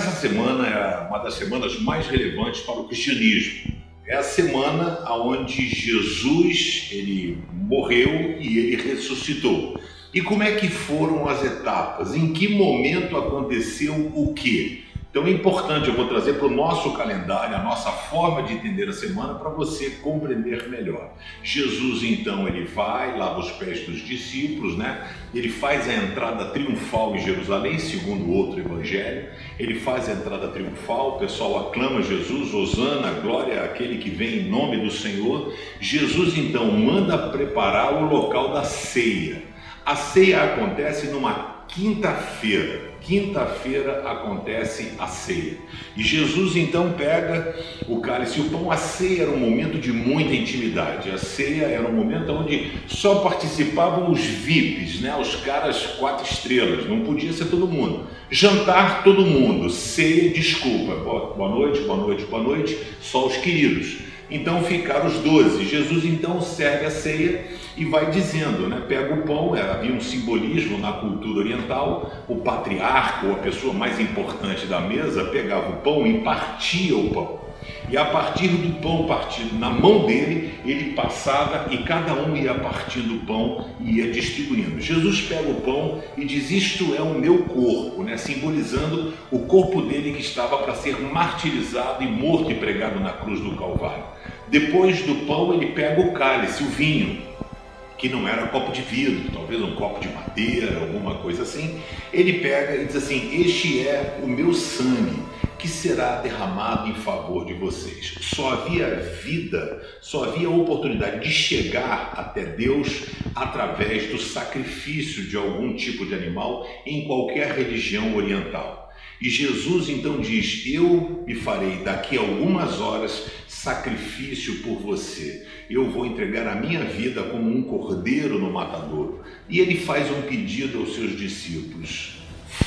semana é uma das semanas mais relevantes para o cristianismo. É a semana onde Jesus ele morreu e ele ressuscitou. E como é que foram as etapas? Em que momento aconteceu o quê? Então é importante, eu vou trazer para o nosso calendário, a nossa forma de entender a semana para você compreender melhor. Jesus então ele vai, lava os pés dos discípulos, né? Ele faz a entrada triunfal em Jerusalém, segundo outro evangelho. Ele faz a entrada triunfal, o pessoal aclama Jesus, Osana, glória àquele que vem em nome do Senhor. Jesus então manda preparar o local da ceia. A ceia acontece numa quinta-feira. Quinta-feira acontece a ceia. E Jesus então pega o cálice e o pão. A ceia era um momento de muita intimidade. A ceia era um momento onde só participavam os VIPs, né? os caras quatro estrelas. Não podia ser todo mundo. Jantar, todo mundo. Ceia, desculpa. Boa noite, boa noite, boa noite. Só os queridos. Então ficaram os doze. Jesus então serve a ceia e vai dizendo, né? Pega o pão, havia um simbolismo na cultura oriental, o patriarca ou a pessoa mais importante da mesa pegava o pão e partia o pão. E a partir do pão partido na mão dele, ele passava e cada um ia partindo o pão e ia distribuindo. Jesus pega o pão e diz: Isto é o meu corpo, né? simbolizando o corpo dele que estava para ser martirizado e morto e pregado na cruz do Calvário. Depois do pão, ele pega o cálice, o vinho, que não era copo de vidro, talvez um copo de madeira, alguma coisa assim. Ele pega e diz assim: Este é o meu sangue que será derramado em favor de vocês. Só havia vida, só havia oportunidade de chegar até Deus através do sacrifício de algum tipo de animal em qualquer religião oriental. E Jesus então diz: Eu me farei daqui a algumas horas sacrifício por você. Eu vou entregar a minha vida como um cordeiro no matadouro. E ele faz um pedido aos seus discípulos: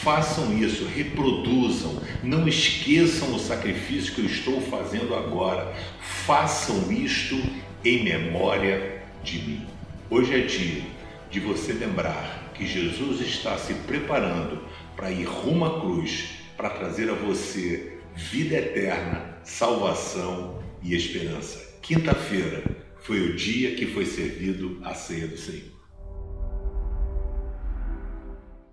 façam isso, reproduzam, não esqueçam o sacrifício que eu estou fazendo agora. Façam isto em memória de mim. Hoje é dia de você lembrar que Jesus está se preparando para ir rumo à cruz para trazer a você vida eterna, salvação e esperança. Quinta-feira foi o dia que foi servido a ceia do Senhor.